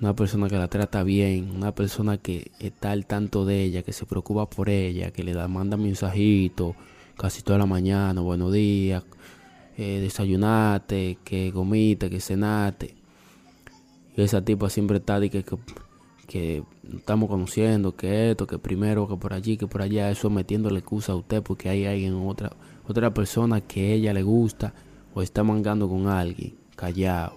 una persona que la trata bien, una persona que está al tanto de ella, que se preocupa por ella, que le da, manda mensajitos casi toda la mañana, buenos días, eh, desayunate, que comiste, que cenate. Y esa tipa siempre está de que, que, que, estamos conociendo, que esto, que primero, que por allí, que por allá, eso metiéndole excusa a usted porque hay alguien, otra, otra persona que ella le gusta o está mangando con alguien, callado.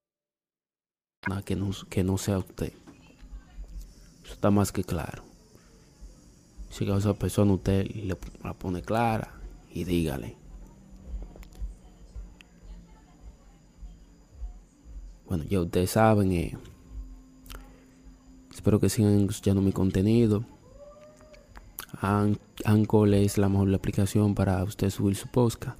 Que no, que no sea usted. Eso está más que claro. Si a esa persona usted le, la pone clara y dígale. Bueno, ya ustedes saben. Eh, espero que sigan escuchando mi contenido. Anchor es la mejor aplicación para usted subir su podcast.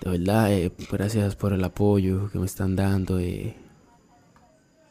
De verdad, eh, gracias por el apoyo que me están dando. Eh.